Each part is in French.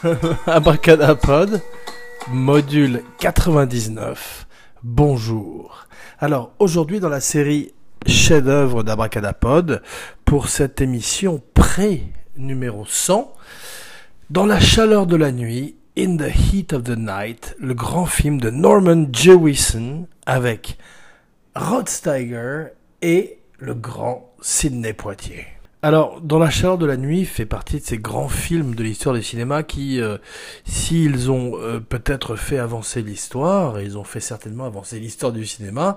Abracadapod, module 99. Bonjour. Alors, aujourd'hui dans la série chef-d'œuvre d'Abracadapod, pour cette émission pré numéro 100, dans la chaleur de la nuit, In the Heat of the Night, le grand film de Norman Jewison avec Rod Steiger et le grand Sidney Poitier. Alors, Dans la chaleur de la nuit fait partie de ces grands films de l'histoire du cinéma qui, euh, s'ils ont euh, peut-être fait avancer l'histoire, ils ont fait certainement avancer l'histoire du cinéma,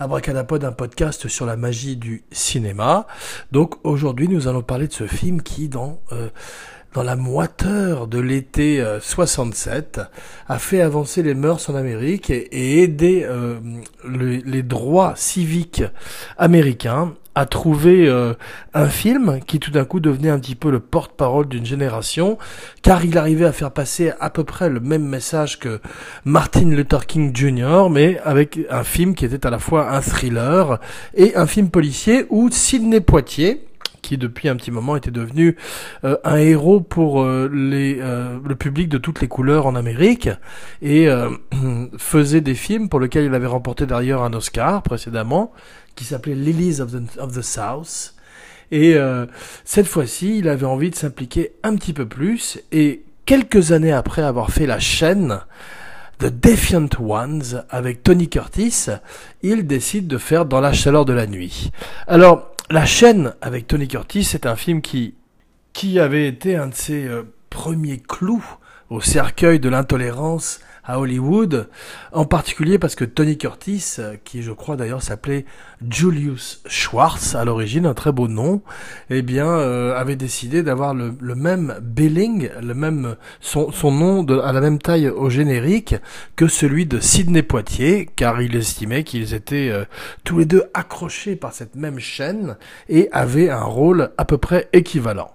Abracadapod, un podcast sur la magie du cinéma. Donc aujourd'hui, nous allons parler de ce film qui, dans... Euh, dans la moiteur de l'été 67, a fait avancer les mœurs en Amérique et, aider les droits civiques américains a trouvé euh, un film qui tout d'un coup devenait un petit peu le porte-parole d'une génération, car il arrivait à faire passer à peu près le même message que Martin Luther King Jr., mais avec un film qui était à la fois un thriller et un film policier où Sidney Poitier, qui depuis un petit moment était devenu euh, un héros pour euh, les, le public de toutes les couleurs en Amérique et faisait des films pour lesquels il avait remporté d'ailleurs un Oscar précédemment qui s'appelait Lilies of the, of the South. Et euh, cette fois-ci, il avait envie de s'impliquer un petit peu plus. Et quelques années après avoir fait la chaîne The Defiant Ones avec Tony Curtis, il décide de faire Dans la chaleur de la nuit. Alors, la chaîne avec Tony Curtis, c'est un film qui, qui avait été un de ses euh, premiers clous au cercueil de l'intolérance à Hollywood, en particulier parce que Tony Curtis, euh, qui je crois d'ailleurs s'appelait Julius Schwartz à l'origine, un très beau nom, eh bien euh, avait décidé d'avoir le, même billing, le même son, son nom à la même taille au générique que celui de Sidney Poitier, car il estimait qu'ils étaient euh, tous les deux accrochés par cette même chaîne et avaient un rôle à peu près équivalent.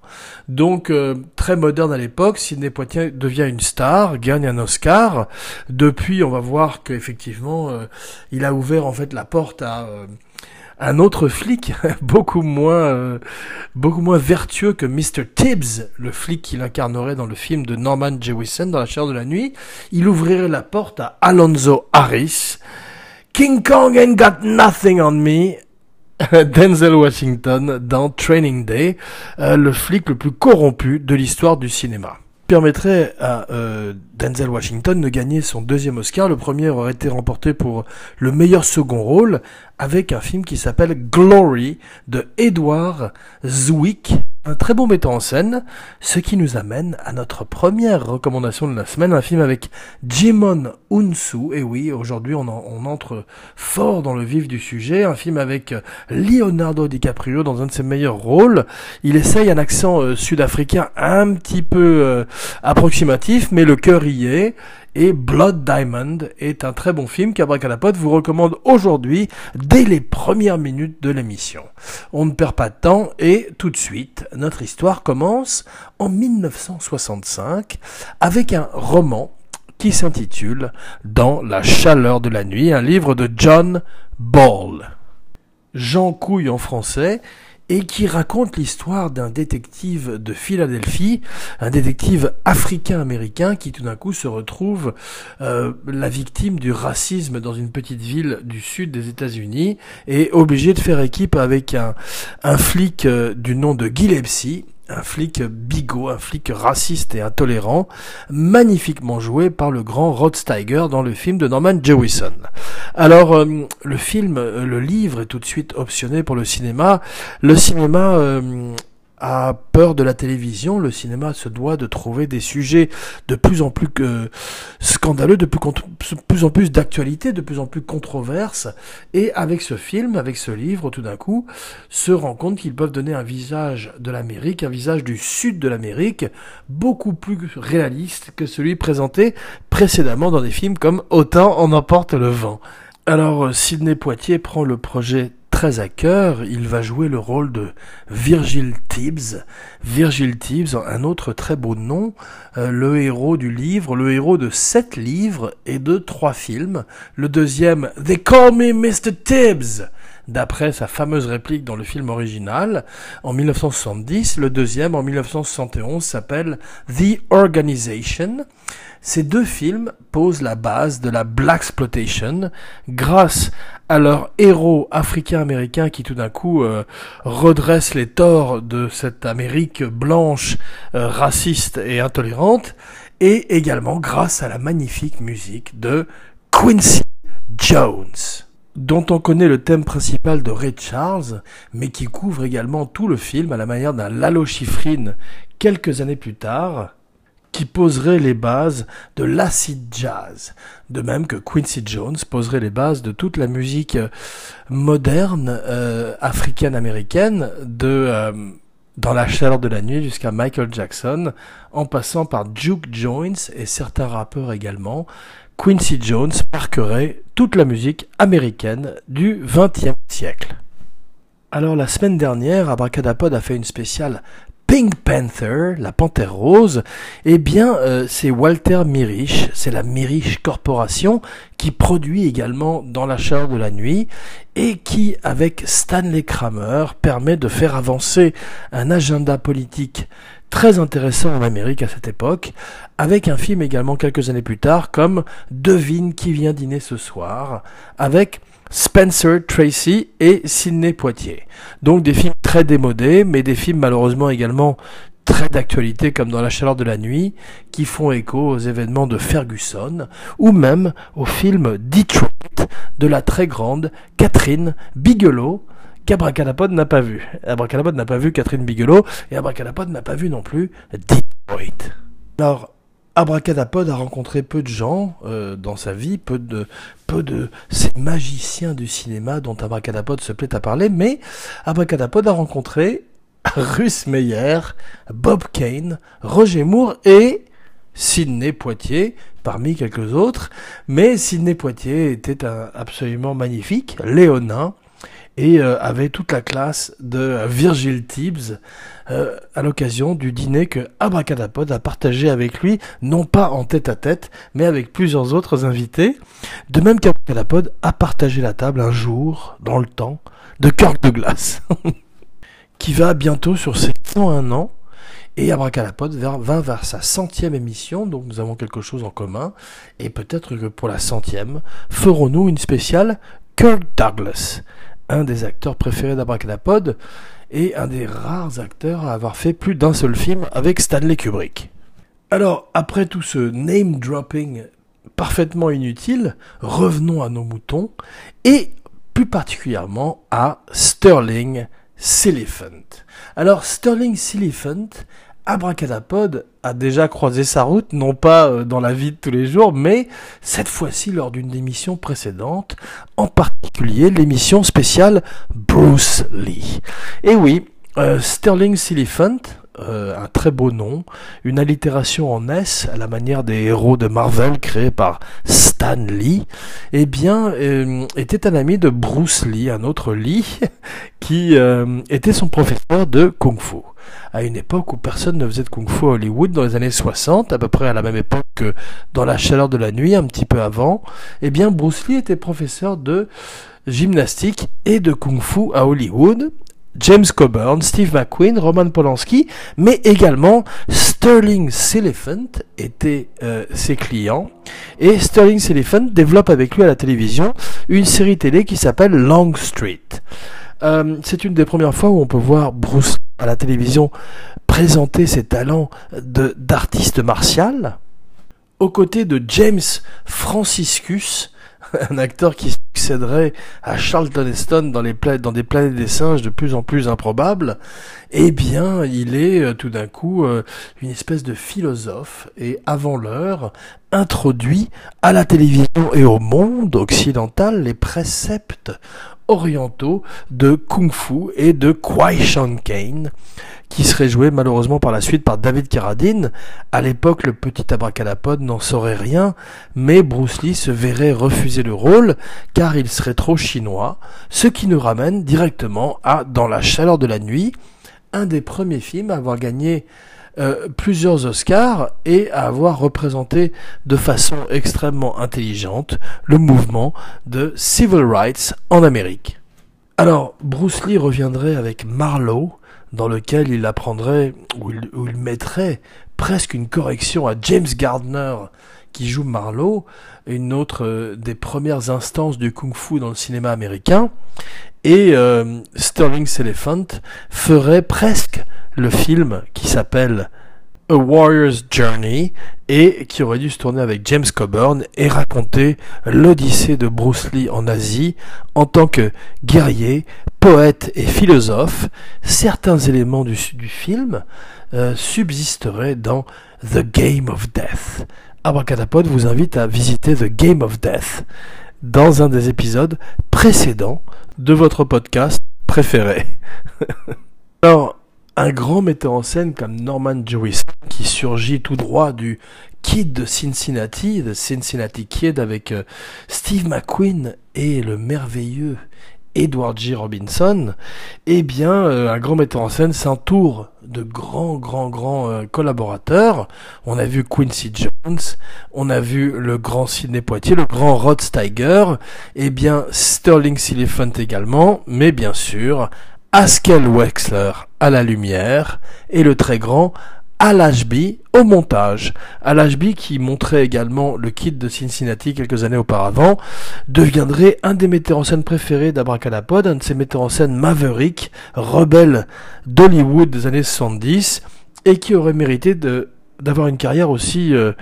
Donc très moderne à l'époque, Sidney Poitier devient une star, gagne un Oscar, depuis, on va voir qu'effectivement, euh, il a ouvert en fait la porte à euh, un autre flic beaucoup moins euh, beaucoup moins vertueux que Mr. Tibbs, le flic qu'il incarnerait dans le film de Norman Jewison dans la chair de la nuit. Il ouvrirait la porte à Alonzo Harris. King Kong ain't got nothing on me. Denzel Washington dans Training Day, le flic le plus corrompu de l'histoire du cinéma permettrait à euh, Denzel Washington de gagner son deuxième Oscar. Le premier aurait été remporté pour le meilleur second rôle avec un film qui s'appelle Glory de Edward Zwick un très bon metteur en scène, ce qui nous amène à notre première recommandation de la semaine, un film avec Jimon Unsu, et oui, aujourd'hui on, entre fort dans le vif du sujet, un film avec Leonardo DiCaprio dans un de ses meilleurs rôles, il essaye un accent euh, sud-africain un petit peu euh, approximatif, mais le cœur y est, et Blood Diamond est un très bon film qu'Abracadapod vous recommande aujourd'hui dès les premières minutes de l'émission. On ne perd pas de temps et tout de suite, notre histoire commence en 1965 avec un roman qui s'intitule Dans la chaleur de la nuit, un livre de John Ball. Jean Couille en français et qui raconte l'histoire d'un détective de Philadelphie, un détective africain-américain qui tout d'un coup se retrouve euh, la victime du racisme dans une petite ville du sud des États-Unis et obligé de faire équipe avec un, flic euh, du nom de Gillespie un flic bigot, un flic raciste et intolérant, magnifiquement joué par le grand Rod Steiger dans le film de Norman Jewison. Alors, euh, le film, euh, le livre est tout de suite optionné pour le cinéma. Le cinéma euh, a peur de la télévision, le cinéma se doit de trouver des sujets de plus en plus que scandaleux, de plus, en plus d'actualité, de plus en plus controverses. Et avec ce film, avec ce livre, tout d'un coup, se rend compte qu'ils peuvent donner un visage de l'Amérique, un visage du sud de l'Amérique, beaucoup plus réaliste que celui présenté précédemment dans des films comme Autant en emporte le vent. Alors, Sidney Poitier prend le projet très à cœur, il va jouer le rôle de Virgil Tibbs. Virgil Tibbs, un autre très beau nom, euh, le héros du livre, le héros de sept livres et de trois films. Le deuxième, They Call Me Mr. Tibbs. D'après sa fameuse réplique dans le film original en 1970. Le deuxième en 1971 s'appelle The Organization. Ces deux films posent la base de la Black Exploitation grâce à leurs héros africains-américains qui tout d'un coup euh, redressent les torts de cette Amérique blanche, euh, raciste et intolérante, et également grâce à la magnifique musique de Quincy Jones dont on connaît le thème principal de Ray Charles, mais qui couvre également tout le film à la manière d'un Lalo Schifrin quelques années plus tard, qui poserait les bases de l'acid jazz, de même que Quincy Jones poserait les bases de toute la musique euh, moderne euh, africaine-américaine de euh, dans la chaleur de la nuit jusqu'à Michael Jackson, en passant par Duke Jones et certains rappeurs également. Quincy Jones marquerait toute la musique américaine du XXe siècle. Alors la semaine dernière, Abracadapod a fait une spéciale Pink Panther, la panthère rose, eh bien, euh, c'est Walter Mirich, c'est la Mirich Corporation qui produit également Dans la chaleur de la nuit et qui, avec Stanley Kramer, permet de faire avancer un agenda politique très intéressant en Amérique à cette époque, avec un film également quelques années plus tard comme Devine qui vient dîner ce soir, avec Spencer Tracy et Sidney Poitier. Donc des films très démodés, mais des films malheureusement également très d'actualité comme dans la chaleur de la nuit, qui font écho aux événements de Ferguson, ou même au film Detroit de la très grande Catherine Bigelow, qu'Abracadapod n'a pas vu. Abracadapod n'a pas vu Catherine Bigelow, et Abracadapod n'a pas vu non plus Detroit. Alors, Abracadapod a rencontré peu de gens euh, dans sa vie, peu de, peu de ces magiciens du cinéma dont Abracadapod se plaît à parler, mais Abracadapod a rencontré Russ Meyer, Bob Kane, Roger Moore et Sidney Poitier, parmi quelques autres. Mais Sidney Poitier était absolument magnifique, léonin, et euh, avait toute la classe de Virgil Tibbs euh, à l'occasion du dîner que Abracadapod a partagé avec lui, non pas en tête à tête, mais avec plusieurs autres invités. De même qu'Abracadapod a partagé la table un jour, dans le temps, de Kirk Douglas, qui va bientôt sur ses 101 ans. Et Abracadapod va vers sa centième émission, donc nous avons quelque chose en commun. Et peut-être que pour la centième, ferons-nous une spéciale Kirk Douglas un des acteurs préférés d'Abracadapod et un des rares acteurs à avoir fait plus d'un seul film avec Stanley Kubrick. Alors, après tout ce name dropping parfaitement inutile, revenons à nos moutons et plus particulièrement à Sterling Siliphant. Alors, Sterling Siliphant Abracadapod a déjà croisé sa route, non pas euh, dans la vie de tous les jours, mais cette fois-ci lors d'une émission précédente, en particulier l'émission spéciale Bruce Lee. Et oui, euh, Sterling Siliphant, euh, un très beau nom, une allitération en S à la manière des héros de Marvel créés par Stan Lee, eh bien, était un ami de Bruce Lee, un autre Lee, qui était son professeur de Kung Fu à une époque où personne ne faisait de kung-fu à Hollywood, dans les années 60, à peu près à la même époque que dans la chaleur de la nuit, un petit peu avant, eh bien Bruce Lee était professeur de gymnastique et de kung-fu à Hollywood. James Coburn, Steve McQueen, Roman Polanski, mais également Sterling Siliphant étaient euh, ses clients. Et Sterling Siliphant développe avec lui à la télévision une série télé qui s'appelle Long Street. Euh, c'est une des premières fois où on peut voir Bruce à la télévision présenter ses talents d'artiste martial, aux côtés de James Franciscus, un acteur qui succéderait à Charlton Heston dans, des planètes des singes de plus en plus improbables, eh bien, il est euh, tout d'un coup euh, une espèce de philosophe. Et avant l'heure introduit à la télévision et au monde occidental les préceptes orientaux de Kung Fu et de Kwai Shan Kane, qui serait joué malheureusement par la suite par David Carradine. À l'époque, le petit abracadapod n'en saurait rien, mais Bruce Lee se verrait refuser le rôle car il serait trop chinois, ce qui nous ramène directement à Dans la chaleur de la nuit, un des premiers films à avoir gagné euh, plusieurs Oscars et à avoir représenté de façon extrêmement intelligente le mouvement de civil rights en Amérique. Alors, Bruce Lee reviendrait avec Marlowe, dans lequel il apprendrait, ou il, mettrait presque une correction à James Gardner, qui joue Marlowe, une autre euh, des premières instances du kung-fu dans le cinéma américain, et euh, Sterling Elephant ferait presque le film qui s'appelle A Warrior's Journey et qui aurait dû se tourner avec James Coburn et raconter l'odyssée de Bruce Lee en Asie en tant que guerrier, poète et philosophe. Certains éléments du, film euh, subsisteraient dans The Game of Death. Abracadapod vous invite à visiter The Game of Death dans un des épisodes précédents de votre podcast préféré. Alors, un grand metteur en scène comme Norman Jewison, qui surgit tout droit du Kid de Cincinnati, de Cincinnati Kid avec euh, Steve McQueen et le merveilleux Edward G. Robinson, eh bien, euh, un grand metteur en scène s'entoure de grands, grands, grands euh, collaborateurs. On a vu Quincy Jones, on a vu le grand Sidney Poitier, le grand Rod Steiger, eh bien, Sterling Siliphant également, mais bien sûr, Haskell Wexler à la lumière et le très grand Al Ashby au montage. Al Ashby, qui montrait également le kit de Cincinnati quelques années auparavant, deviendrait un des metteurs en scène préférés d'Abracadapod, un de ces metteurs en scène maverick, rebelles d'Hollywood des années 70, et qui aurait mérité de d'avoir une carrière aussi euh,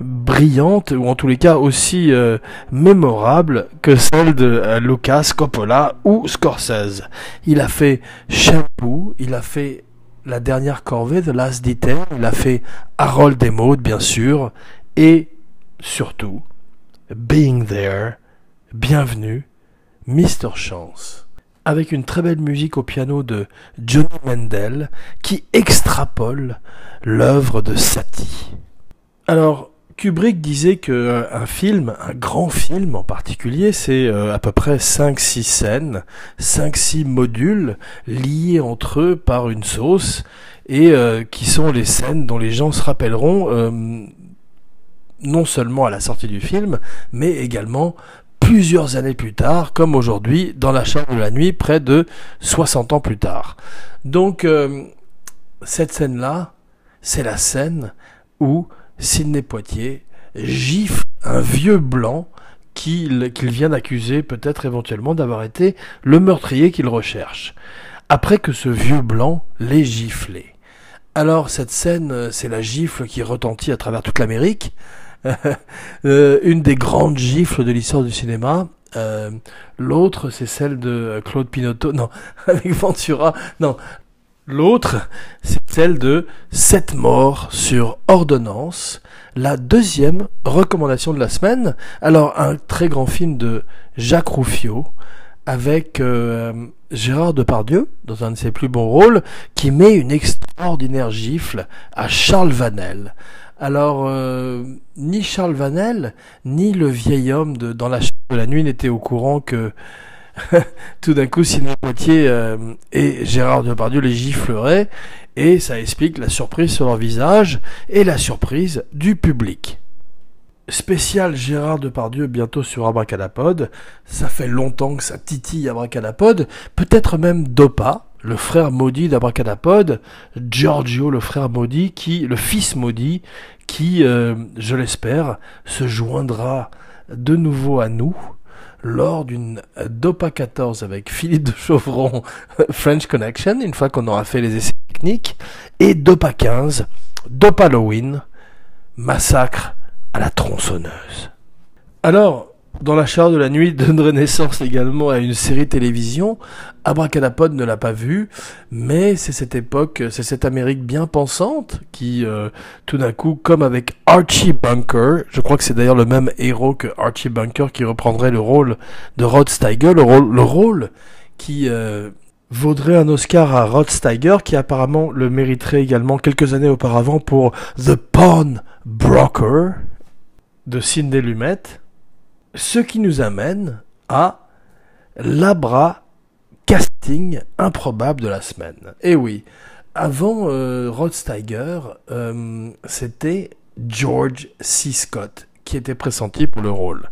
brillante ou en tous les cas aussi euh, mémorable que celle de euh, Lucas Coppola ou Scorsese. Il a fait Shampoo, il a fait La dernière corvée, The Last Detail, il a fait Harold et Maud bien sûr et surtout Being There, Bienvenue, Mr. Chance avec une très belle musique au piano de Johnny Mendel qui extrapole l'œuvre de Satie. Alors, Kubrick disait que euh, un film, un grand film en particulier, c'est euh, à peu près 5-6 scènes, 5-6 modules liés entre eux par une sauce et euh, qui sont les scènes dont les gens se rappelleront non seulement à la sortie du film, mais également plusieurs années plus tard, comme aujourd'hui, dans la chambre de la nuit, près de 60 ans plus tard. Donc, cette scène-là, c'est la scène où Sidney Poitier gifle un vieux blanc qu'il vient d'accuser peut-être éventuellement d'avoir été le meurtrier qu'il recherche. Après que ce vieux blanc l'ait giflé. Alors cette scène, euh, c'est la gifle qui retentit à travers toute l'Amérique. Euh, une des grandes gifles de l'histoire du cinéma. Euh, l'autre, c'est celle de Claude Pinotto. Non, avec Ventura. Non, L'autre, c'est celle de Sept morts sur ordonnance, la deuxième recommandation de la semaine. Alors, un très grand film de Jacques Rouffio, avec euh, Gérard Depardieu, dans un de ses plus bons rôles, qui met une extraordinaire gifle à Charles Vanel. Alors, euh, ni Charles Vanel, ni le vieil homme de Dans la chambre de la nuit n'étaient au courant que tout d'un coup, Sidney Poitier euh, et Gérard Depardieu les gifleraient, et ça explique la surprise sur leur visage et la surprise du public. Spécial Gérard Depardieu bientôt sur Abracadapod. Ça fait longtemps que ça titille Abracadapod. Peut-être même Dopa, le frère maudit d'Abracadapod. Giorgio, le frère maudit, qui, le fils maudit, qui, euh, je l'espère, se joindra de nouveau à nous lors d'une DOPA 14 avec Philippe de Chauvron French Connection, une fois qu'on aura fait les essais techniques, et DOPA 15, DOPA Halloween, Massacre à la tronçonneuse. Alors, dans la chaleur de la nuit donnerait naissance également à une série télévision. Abracadapod ne l'a pas vue, mais c'est cette époque, c'est cette Amérique bien pensante qui, euh, tout d'un coup, comme avec Archie Bunker, je crois que c'est d'ailleurs le même héros que Archie Bunker qui reprendrait le rôle de Rod Steiger, le rôle, le rôle qui euh, vaudrait un Oscar à Rod Steiger, qui apparemment le mériterait également quelques années auparavant pour The Pawn Broker de Sidney Lumet ce qui nous amène à l'abra casting improbable de la semaine. Et eh oui, avant euh, Rod Steiger, euh, c'était George C. Scott qui était pressenti pour le rôle.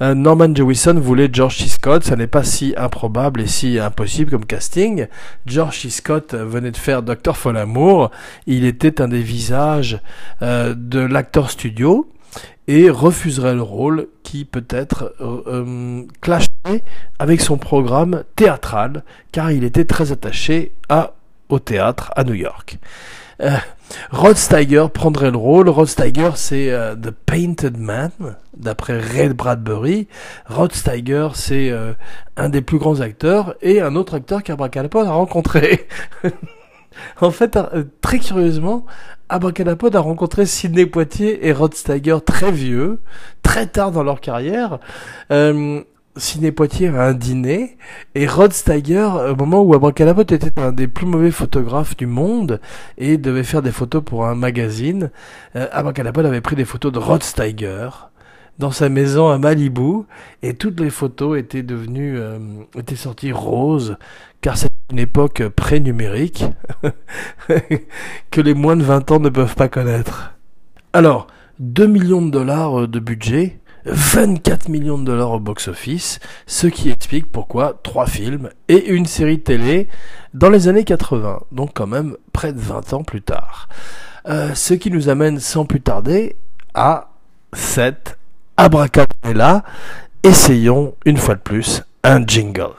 Euh, Norman Jewison voulait George C. Scott, ça n'est pas si improbable et si impossible comme casting. George C. Scott venait de faire Docteur Folamour, il était un des visages de l'acteur studio et refuserait le rôle qui peut-être euh, euh clasherait avec son programme théâtral car il était très attaché à, au théâtre à New York. Euh, Rod Steiger prendrait le rôle. Rod Steiger, c'est euh, The Painted Man, d'après Ray Bradbury. Rod Steiger, c'est euh, un des plus grands acteurs et un autre acteur qu'Abracadapod a rencontré. en fait, très curieusement, Abracadapod a rencontré Sidney Poitier et Rod Steiger très vieux, très tard dans leur carrière. Ciné Poitiers à un dîner et Rod Steiger, au moment où Abracadapod était un des plus mauvais photographes du monde et devait faire des photos pour un magazine, euh, Abracadapod avait pris des photos de Rod Steiger dans sa maison à Malibu et toutes les photos étaient devenues euh, étaient sorties roses car c'est une époque pré-numérique que les moins de 20 ans ne peuvent pas connaître. Alors, 2 millions de dollars de budget, 24 millions de dollars au box-office, ce qui explique pourquoi trois films et une série télé dans les années 80, donc quand même près de 20 ans plus tard. Euh, ce qui nous amène sans plus tarder à cette abracadabra. Essayons une fois de plus un jingle.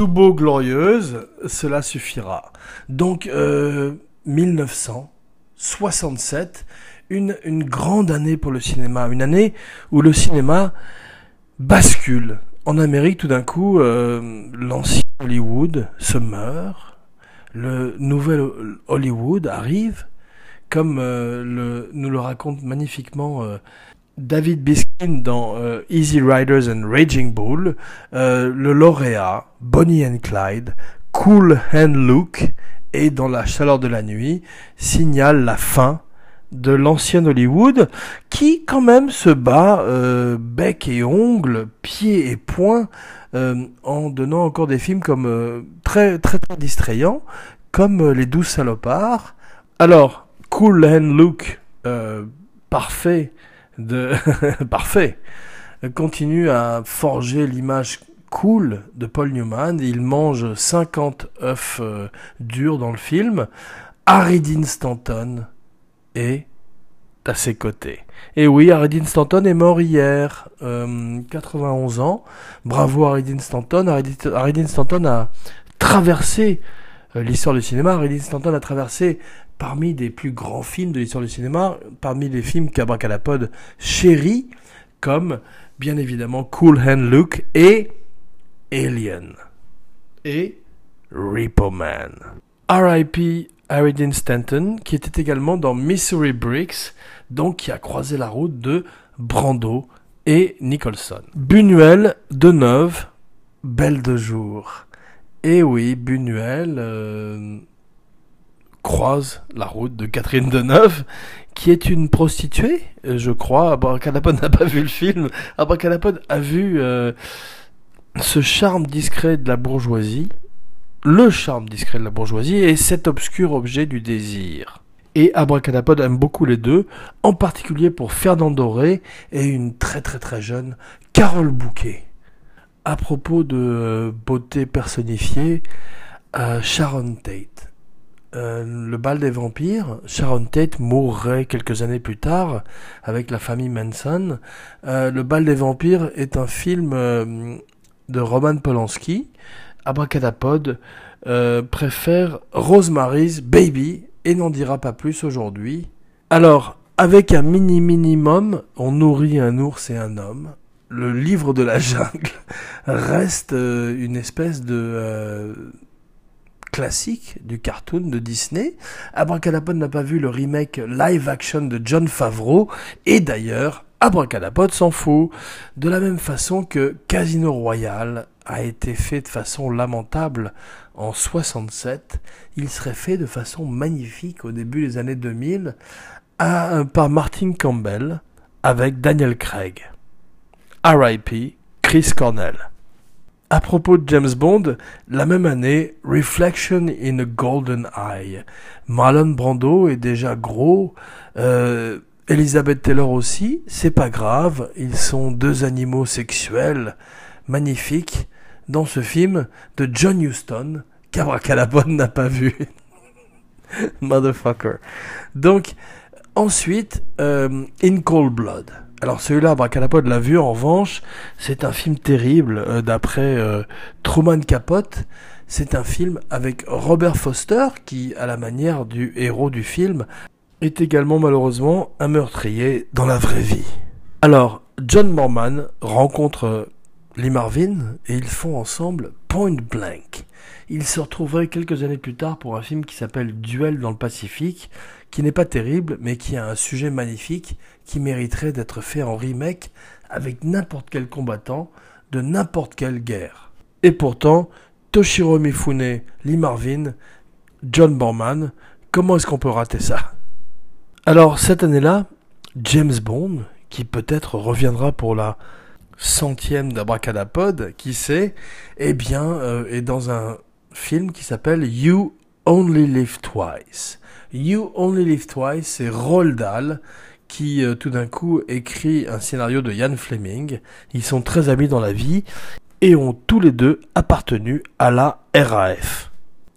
Tout beau glorieuse, cela suffira. Donc, euh, 1967, une, une grande année pour le cinéma, une année où le cinéma bascule. En Amérique, tout d'un coup, euh, l'ancien Hollywood se meurt, le nouvel Hollywood arrive, comme euh, le, nous le raconte magnifiquement euh, David Biskin dans euh, Easy Riders and Raging Bull, euh, le lauréat Bonnie and Clyde, Cool Hand Luke et dans la chaleur de la nuit signale la fin de l'ancien Hollywood qui quand même se bat euh, bec et ongles, pieds et poings en donnant encore des films comme très très très distrayants comme Les Douze Salopards. Alors, Cool Hand Luke, parfait parfait continue à forger l'image cool de Paul Newman. Il mange 50 œufs euh, durs dans le film. Harry Dean Stanton est à ses côtés. Et oui, Harry Dean Stanton est mort hier, 91 euh, ans. Bravo Harry Dean Stanton. Harry Dean Stanton a traversé euh, l'histoire du cinéma. Harry Dean Stanton a traversé parmi des plus grands films de l'histoire du cinéma, parmi les films qu'Abracadapod chérit, comme bien évidemment Cool Hand Luke et Alien et Repo Man. R.I.P. Harry Stanton, qui était également dans Missouri Bricks, donc qui a croisé la route de Brando et Nicholson. Buñuel, Deneuve, Belle de jour. Et oui, Buñuel, euh, croise la route de Catherine Deneuve, qui est une prostituée, euh, je crois. Abracadapod n'a pas vu le film. Abracadapod a vu euh, ce charme discret de la bourgeoisie, le charme discret de la bourgeoisie et cet obscur objet du désir. Et Abracadapod aime beaucoup les deux, en particulier pour Fernand Doré et une très très très jeune Carole Bouquet. À propos de euh, beauté personnifiée, Sharon Tate. Euh, le bal des vampires, Sharon Tate mourrait quelques années plus tard avec la famille Manson. Euh, le bal des vampires est un film euh, de Roman Polanski. Abracadapod préfère Rosemary's Baby et n'en dira pas plus aujourd'hui. Alors, avec un mini minimum, on nourrit un ours et un homme. Le livre de la jungle reste une espèce de classique du cartoon de Disney. Abracadapod n'a pas vu le remake live action de John Favreau et d'ailleurs Abracadapod s'en fout. De la même façon que Casino Royale a été fait de façon lamentable en 67, il serait fait de façon magnifique au début des années 2000 par Martin Campbell avec Daniel Craig. RIP Chris Cornell. À propos de James Bond, la même année, Reflection in a Golden Eye. Marlon Brando est déjà gros, euh, Elizabeth Taylor aussi, c'est pas grave, ils sont deux animaux sexuels magnifiques dans ce film de John Huston, qu'Abracadabra n'a pas vu. Motherfucker. Donc, ensuite, euh, In Cold Blood. Alors celui-là, Abracadapod l'a vu en revanche, c'est un film terrible euh, d'après euh, Truman Capote. C'est un film avec Robert Foster qui, à la manière du héros du film, est également malheureusement un meurtrier dans la vraie vie. Alors, John Morman rencontre euh, Lee Marvin et ils font ensemble Point Blank. Ils se retrouveraient quelques années plus tard pour un film qui s'appelle Duel dans le Pacifique, qui n'est pas terrible, mais qui a un sujet magnifique qui mériterait d'être fait en remake avec n'importe quel combattant de n'importe quelle guerre. Et pourtant, Toshiro Mifune, Lee Marvin, John Borman, comment est-ce qu'on peut rater ça? Alors cette année-là, James Bond, qui peut-être reviendra pour la centième d'Abracadapod, qui sait, eh bien, euh, est dans un film qui s'appelle You Only Live Twice. You Only Live Twice, c'est Roald Dahl qui euh, tout d'un coup écrit un scénario de Ian Fleming. Ils sont très amis dans la vie et ont tous les deux appartenu à la RAF.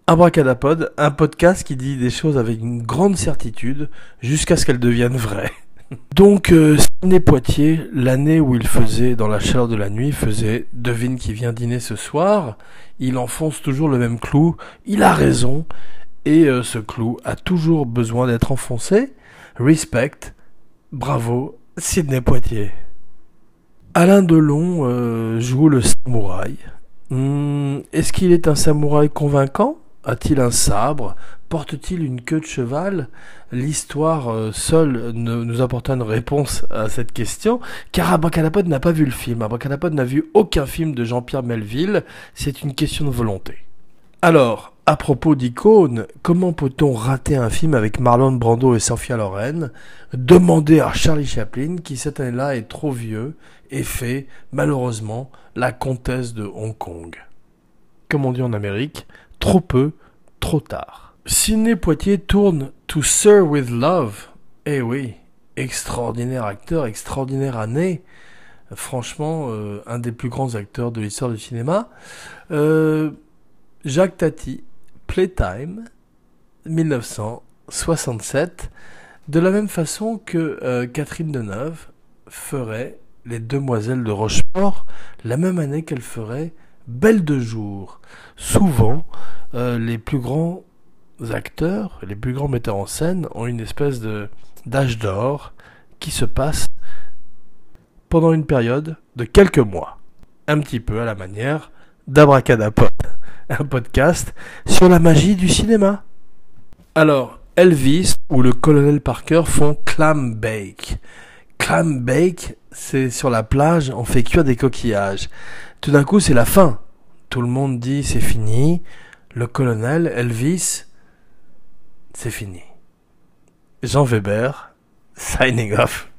Abracadapod, un podcast qui dit des choses avec une grande certitude jusqu'à ce qu'elles deviennent vraies. Donc, euh, Sidney Poitiers, l'année où il faisait, dans la chaleur de la nuit, faisait Devine qui vient dîner ce soir, il enfonce toujours le même clou, il a raison, et euh, ce clou a toujours besoin d'être enfoncé. Respect, bravo, Sidney Poitiers. Alain Delon euh, joue le samouraï. Hmm, est-ce qu'il est un samouraï convaincant? A-t-il un sabre? Porte-t-il une queue de cheval? L'histoire euh, seule ne nous apporte une réponse à cette question, car Abracadapod n'a pas vu le film. Abracadapod n'a vu aucun film de Jean-Pierre Melville. C'est une question de volonté. Alors, à propos d'icônes, comment peut-on rater un film avec Marlon Brando et Sophia Loren? Demandez à Charlie Chaplin, qui cette année-là est trop vieux et fait, malheureusement, la comtesse de Hong Kong. Comme on dit en Amérique, trop peu, trop tard. Sidney Poitier tourne To Sir with Love. Eh oui, extraordinaire acteur, extraordinaire année. Franchement, euh, un des plus grands acteurs de l'histoire du cinéma. Euh, Jacques Tati, Playtime, 1967. De la même façon que euh, Catherine Deneuve ferait Les Demoiselles de Rochefort, la même année qu'elle ferait Belle de jour. Souvent, les plus grands acteurs, les plus grands metteurs en scène ont une espèce de d'âge d'or qui se passe pendant une période de quelques mois. Un petit peu à la manière d'Abracadapod, un podcast sur la magie du cinéma. Alors, Elvis ou le colonel Parker font clam bake. Clam bake, c'est sur la plage, on fait cuire des coquillages. Tout d'un coup, c'est la fin. Tout le monde dit c'est fini. Le colonel, Elvis, c'est fini. Jean Weber, signing off.